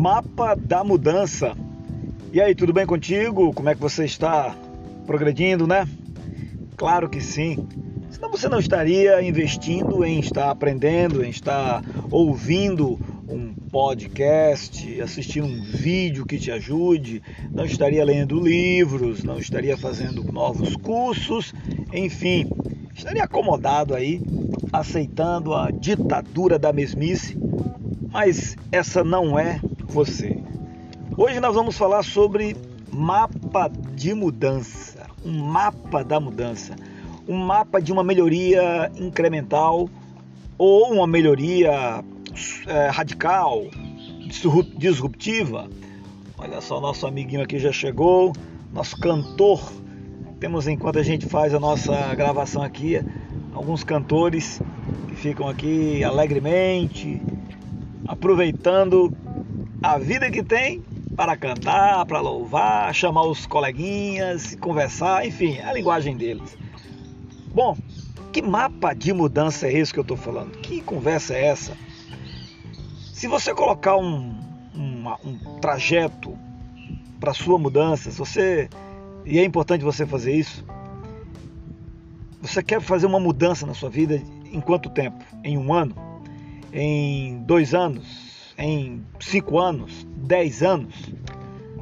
Mapa da mudança. E aí, tudo bem contigo? Como é que você está progredindo, né? Claro que sim. Senão você não estaria investindo em estar aprendendo, em estar ouvindo um podcast, assistindo um vídeo que te ajude, não estaria lendo livros, não estaria fazendo novos cursos, enfim, estaria acomodado aí, aceitando a ditadura da mesmice, mas essa não é você. Hoje nós vamos falar sobre mapa de mudança, um mapa da mudança, um mapa de uma melhoria incremental ou uma melhoria é, radical, disruptiva. Olha só, nosso amiguinho aqui já chegou, nosso cantor. Temos enquanto a gente faz a nossa gravação aqui, alguns cantores que ficam aqui alegremente, aproveitando a vida que tem para cantar, para louvar, chamar os coleguinhas, conversar, enfim, é a linguagem deles. Bom, que mapa de mudança é esse que eu estou falando? Que conversa é essa? Se você colocar um, um, um trajeto para sua mudança, se você e é importante você fazer isso. Você quer fazer uma mudança na sua vida em quanto tempo? Em um ano? Em dois anos? Em cinco anos? Dez anos?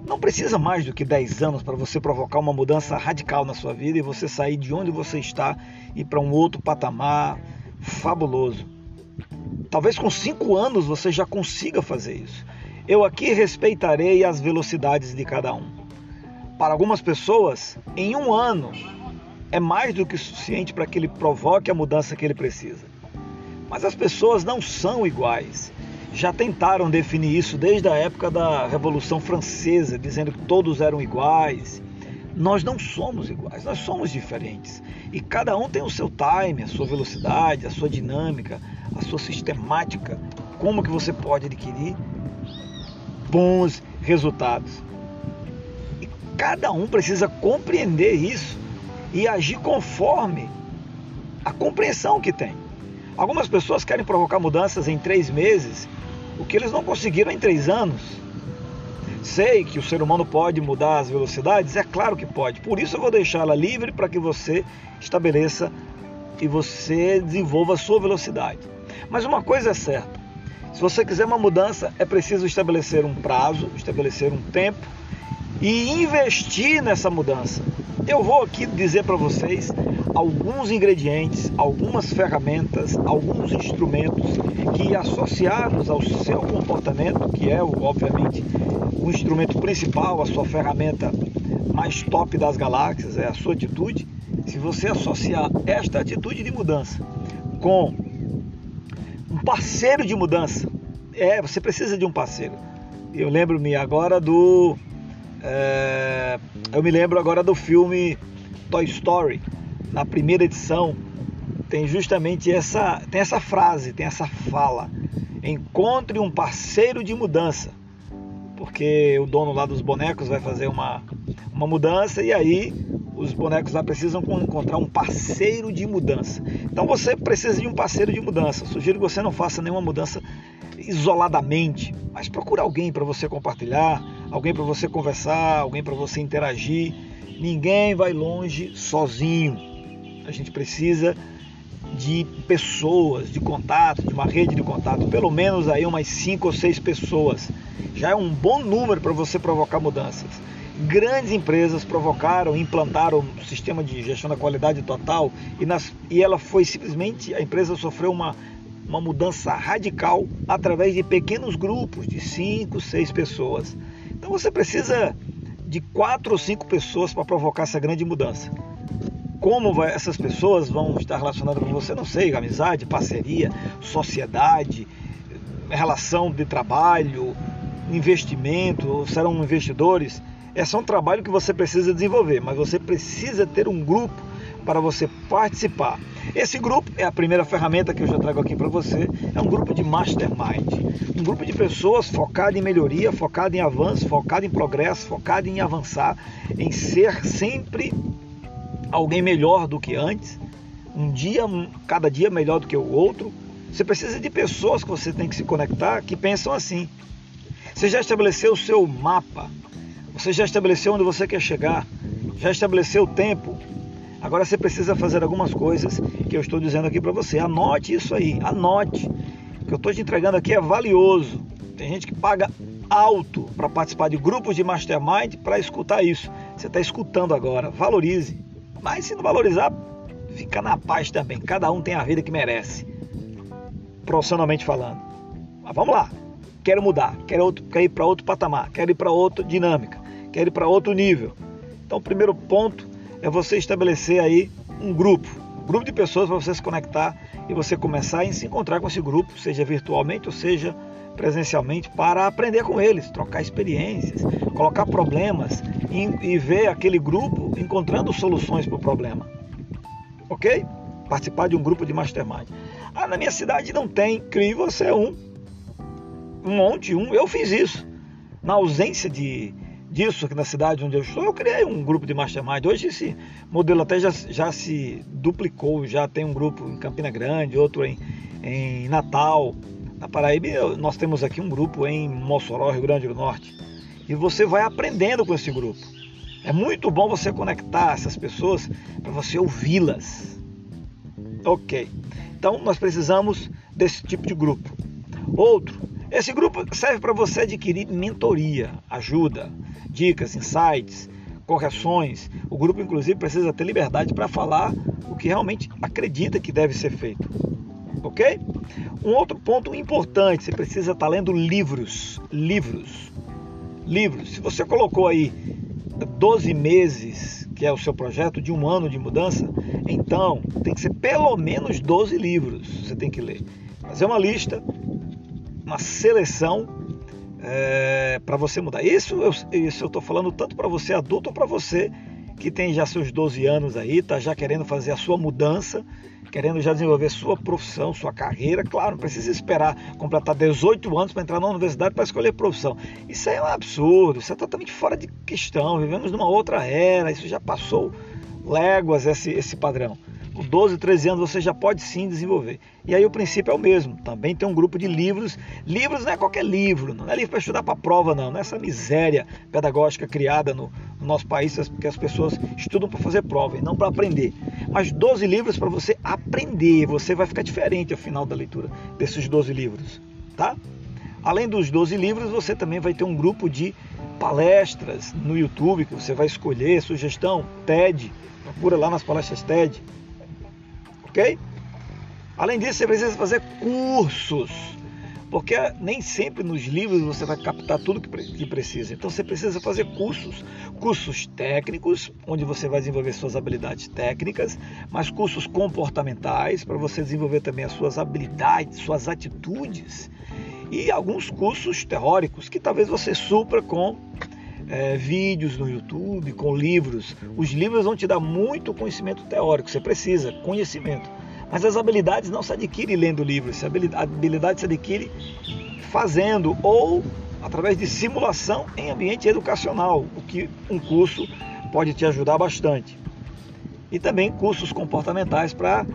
Não precisa mais do que dez anos para você provocar uma mudança radical na sua vida e você sair de onde você está e para um outro patamar fabuloso. Talvez com cinco anos você já consiga fazer isso. Eu aqui respeitarei as velocidades de cada um. Para algumas pessoas, em um ano é mais do que suficiente para que ele provoque a mudança que ele precisa. Mas as pessoas não são iguais. Já tentaram definir isso desde a época da Revolução Francesa, dizendo que todos eram iguais. Nós não somos iguais, nós somos diferentes. E cada um tem o seu time, a sua velocidade, a sua dinâmica, a sua sistemática, como que você pode adquirir bons resultados. E cada um precisa compreender isso e agir conforme a compreensão que tem. Algumas pessoas querem provocar mudanças em três meses, o que eles não conseguiram em três anos. Sei que o ser humano pode mudar as velocidades, é claro que pode. Por isso eu vou deixá-la livre para que você estabeleça e você desenvolva a sua velocidade. Mas uma coisa é certa: se você quiser uma mudança, é preciso estabelecer um prazo, estabelecer um tempo e investir nessa mudança. Eu vou aqui dizer para vocês alguns ingredientes, algumas ferramentas, alguns instrumentos que associados ao seu comportamento, que é obviamente o instrumento principal, a sua ferramenta mais top das galáxias, é a sua atitude. Se você associar esta atitude de mudança com um parceiro de mudança. É, você precisa de um parceiro. Eu lembro-me agora do. É, eu me lembro agora do filme Toy Story. Na primeira edição tem justamente essa, tem essa frase, tem essa fala. Encontre um parceiro de mudança. Porque o dono lá dos bonecos vai fazer uma, uma mudança e aí os bonecos lá precisam encontrar um parceiro de mudança. Então você precisa de um parceiro de mudança. Sugiro que você não faça nenhuma mudança isoladamente, mas procure alguém para você compartilhar, alguém para você conversar, alguém para você interagir. Ninguém vai longe sozinho. A gente precisa de pessoas, de contato, de uma rede de contato, pelo menos aí umas cinco ou seis pessoas. Já é um bom número para você provocar mudanças grandes empresas provocaram, implantaram um sistema de gestão da qualidade total e, nas, e ela foi simplesmente, a empresa sofreu uma, uma mudança radical através de pequenos grupos de cinco, seis pessoas. Então você precisa de quatro ou cinco pessoas para provocar essa grande mudança. Como vai, essas pessoas vão estar relacionadas com você? Não sei, amizade, parceria, sociedade, relação de trabalho, investimento, serão investidores. Esse é um trabalho que você precisa desenvolver, mas você precisa ter um grupo para você participar. Esse grupo é a primeira ferramenta que eu já trago aqui para você. É um grupo de mastermind, um grupo de pessoas focado em melhoria, focado em avanço, focado em progresso, focado em avançar, em ser sempre alguém melhor do que antes, um dia, cada dia melhor do que o outro. Você precisa de pessoas que você tem que se conectar que pensam assim. Você já estabeleceu o seu mapa, você já estabeleceu onde você quer chegar, já estabeleceu o tempo. Agora você precisa fazer algumas coisas que eu estou dizendo aqui para você. Anote isso aí, anote. O que eu estou te entregando aqui é valioso. Tem gente que paga alto para participar de grupos de mastermind para escutar isso. Você está escutando agora, valorize. Mas se não valorizar, fica na paz também. Cada um tem a vida que merece, profissionalmente falando. Mas vamos lá. Quero mudar, quero, outro, quero ir para outro patamar, quero ir para outra dinâmica, quero ir para outro nível. Então, o primeiro ponto é você estabelecer aí um grupo, um grupo de pessoas para você se conectar e você começar a se encontrar com esse grupo, seja virtualmente ou seja presencialmente, para aprender com eles, trocar experiências, colocar problemas e, e ver aquele grupo encontrando soluções para o problema. Ok? Participar de um grupo de mastermind. Ah, na minha cidade não tem, crie você um. Um monte, um. Eu fiz isso. Na ausência de, disso aqui na cidade onde eu estou, eu criei um grupo de mastermind. Hoje esse modelo até já, já se duplicou, já tem um grupo em Campina Grande, outro em, em Natal. Na Paraíba nós temos aqui um grupo em Mossoró, Rio Grande do Norte. E você vai aprendendo com esse grupo. É muito bom você conectar essas pessoas para você ouvi-las. Ok. Então nós precisamos desse tipo de grupo. Outro, esse grupo serve para você adquirir mentoria, ajuda, dicas, insights, correções. O grupo, inclusive, precisa ter liberdade para falar o que realmente acredita que deve ser feito. Ok? Um outro ponto importante: você precisa estar tá lendo livros. Livros. Livros. Se você colocou aí 12 meses, que é o seu projeto de um ano de mudança, então tem que ser pelo menos 12 livros você tem que ler. Fazer uma lista, uma seleção é, para você mudar. Isso eu estou falando tanto para você adulto ou para você que tem já seus 12 anos aí, está já querendo fazer a sua mudança, querendo já desenvolver sua profissão, sua carreira. Claro, não precisa esperar completar 18 anos para entrar na universidade para escolher profissão. Isso aí é um absurdo, isso é totalmente fora de questão. Vivemos numa outra era, isso já passou léguas esse, esse padrão 12, 13 anos você já pode sim desenvolver. E aí o princípio é o mesmo. Também tem um grupo de livros. Livros não é qualquer livro, não é livro para estudar para prova, não. Não é essa miséria pedagógica criada no, no nosso país que as pessoas estudam para fazer prova e não para aprender. Mas 12 livros para você aprender. Você vai ficar diferente ao final da leitura desses 12 livros, tá? Além dos 12 livros, você também vai ter um grupo de palestras no YouTube que você vai escolher, sugestão, TED, procura lá nas palestras TED Além disso, você precisa fazer cursos, porque nem sempre nos livros você vai captar tudo que precisa. Então você precisa fazer cursos, cursos técnicos, onde você vai desenvolver suas habilidades técnicas, mas cursos comportamentais para você desenvolver também as suas habilidades, suas atitudes e alguns cursos teóricos que talvez você supra com é, vídeos no YouTube, com livros. Os livros vão te dar muito conhecimento teórico, você precisa, conhecimento. Mas as habilidades não se adquirem lendo livros, a habilidade se adquire fazendo ou através de simulação em ambiente educacional, o que um curso pode te ajudar bastante. E também cursos comportamentais para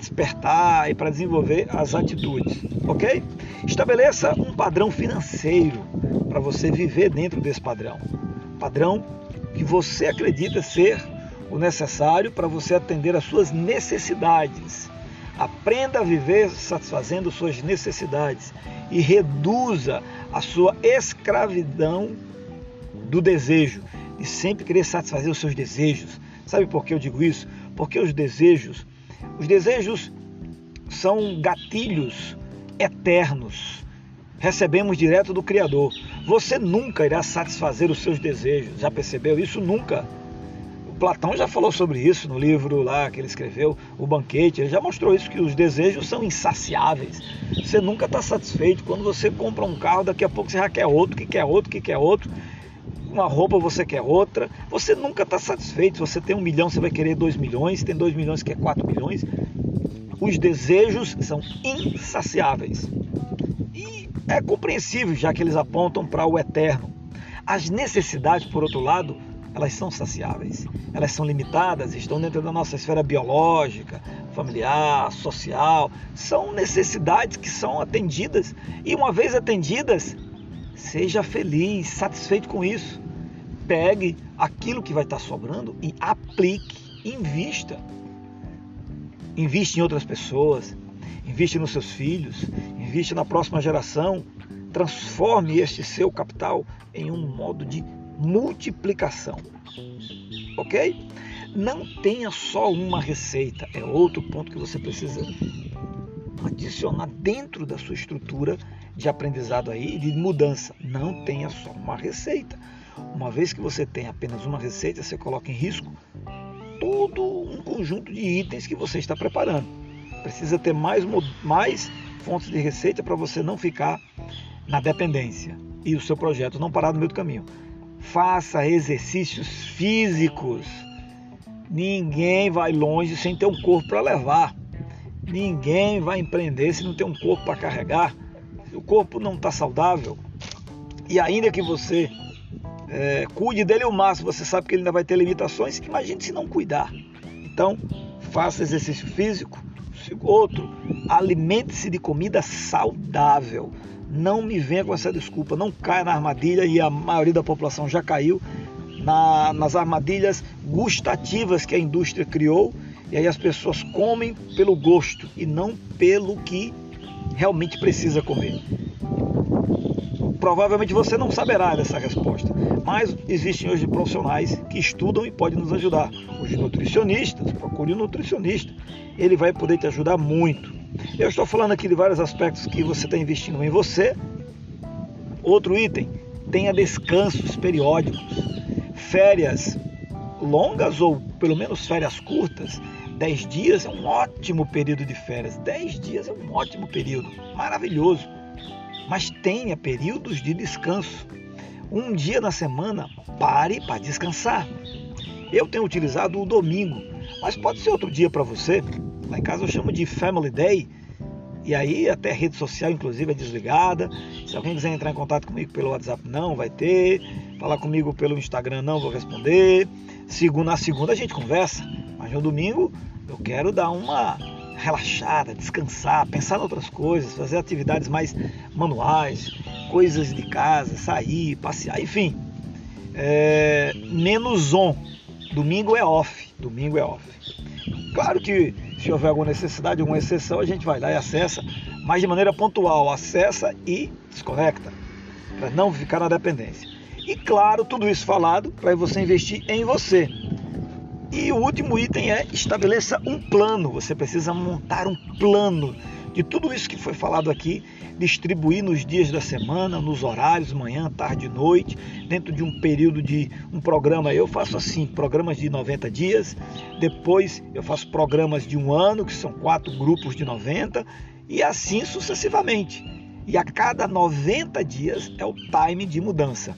despertar e para desenvolver as atitudes, ok? Estabeleça um padrão financeiro para você viver dentro desse padrão. Padrão que você acredita ser o necessário para você atender às suas necessidades. Aprenda a viver satisfazendo suas necessidades e reduza a sua escravidão do desejo e sempre querer satisfazer os seus desejos. Sabe por que eu digo isso? Porque os desejos, os desejos são gatilhos eternos recebemos direto do Criador. Você nunca irá satisfazer os seus desejos. Já percebeu isso? Nunca. O Platão já falou sobre isso no livro lá que ele escreveu, O Banquete. Ele já mostrou isso, que os desejos são insaciáveis. Você nunca está satisfeito. Quando você compra um carro, daqui a pouco você já quer outro, que quer outro, que quer outro. Uma roupa você quer outra. Você nunca está satisfeito. Se você tem um milhão, você vai querer dois milhões. Tem dois milhões, quer quatro milhões. Os desejos são insaciáveis. E é compreensível, já que eles apontam para o eterno. As necessidades, por outro lado, elas são saciáveis. Elas são limitadas, estão dentro da nossa esfera biológica, familiar, social. São necessidades que são atendidas e, uma vez atendidas, Seja feliz, satisfeito com isso. Pegue aquilo que vai estar sobrando e aplique, invista. Inviste em outras pessoas, inviste nos seus filhos, inviste na próxima geração. Transforme este seu capital em um modo de multiplicação. Ok? Não tenha só uma receita, é outro ponto que você precisa adicionar dentro da sua estrutura de aprendizado aí, de mudança. Não tenha só uma receita. Uma vez que você tem apenas uma receita, você coloca em risco todo um conjunto de itens que você está preparando. Precisa ter mais, mais fontes de receita para você não ficar na dependência e o seu projeto não parar no meio do caminho. Faça exercícios físicos. Ninguém vai longe sem ter um corpo para levar. Ninguém vai empreender se não tem um corpo para carregar. Se o corpo não está saudável, e ainda que você é, cuide dele o máximo, você sabe que ele ainda vai ter limitações, imagine se não cuidar. Então, faça exercício físico. Outro, alimente-se de comida saudável. Não me venha com essa desculpa, não caia na armadilha e a maioria da população já caiu na, nas armadilhas gustativas que a indústria criou e aí as pessoas comem pelo gosto e não pelo que realmente precisa comer. Provavelmente você não saberá dessa resposta, mas existem hoje profissionais que estudam e podem nos ajudar. Os nutricionistas, procure um nutricionista, ele vai poder te ajudar muito. Eu estou falando aqui de vários aspectos que você está investindo em você. Outro item, tenha descansos periódicos, férias longas ou pelo menos férias curtas 10 dias é um ótimo período de férias. 10 dias é um ótimo período, maravilhoso. Mas tenha períodos de descanso. Um dia na semana, pare para descansar. Eu tenho utilizado o domingo, mas pode ser outro dia para você. Lá em casa eu chamo de Family Day. E aí até a rede social, inclusive, é desligada. Se alguém quiser entrar em contato comigo pelo WhatsApp, não vai ter. Falar comigo pelo Instagram, não vou responder. Segunda, na segunda a gente conversa. Mas no domingo eu quero dar uma relaxada, descansar, pensar em outras coisas, fazer atividades mais manuais, coisas de casa, sair, passear, enfim. É, menos on. Domingo é off. Domingo é off. Claro que se houver alguma necessidade, alguma exceção, a gente vai lá e acessa, mas de maneira pontual, acessa e desconecta, para não ficar na dependência. E claro, tudo isso falado para você investir em você. E o último item é estabeleça um plano. Você precisa montar um plano de tudo isso que foi falado aqui, distribuir nos dias da semana, nos horários, manhã, tarde, noite, dentro de um período de um programa. Eu faço assim, programas de 90 dias, depois eu faço programas de um ano, que são quatro grupos de 90, e assim sucessivamente. E a cada 90 dias é o time de mudança.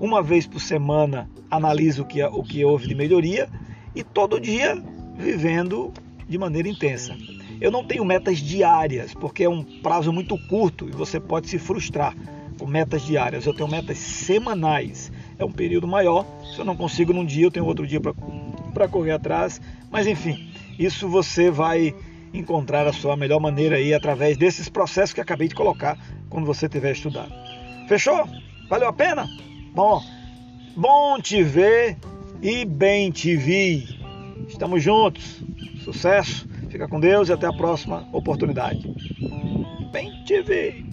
Uma vez por semana analiso o que, o que houve de melhoria e todo dia vivendo de maneira intensa. Eu não tenho metas diárias, porque é um prazo muito curto e você pode se frustrar com metas diárias. Eu tenho metas semanais, é um período maior. Se eu não consigo num dia, eu tenho outro dia para correr atrás. Mas enfim, isso você vai encontrar a sua melhor maneira aí através desses processos que acabei de colocar quando você tiver estudado. Fechou? Valeu a pena? Bom, bom te ver e Bem TV. Estamos juntos. Sucesso. Fica com Deus e até a próxima oportunidade. Bem TV.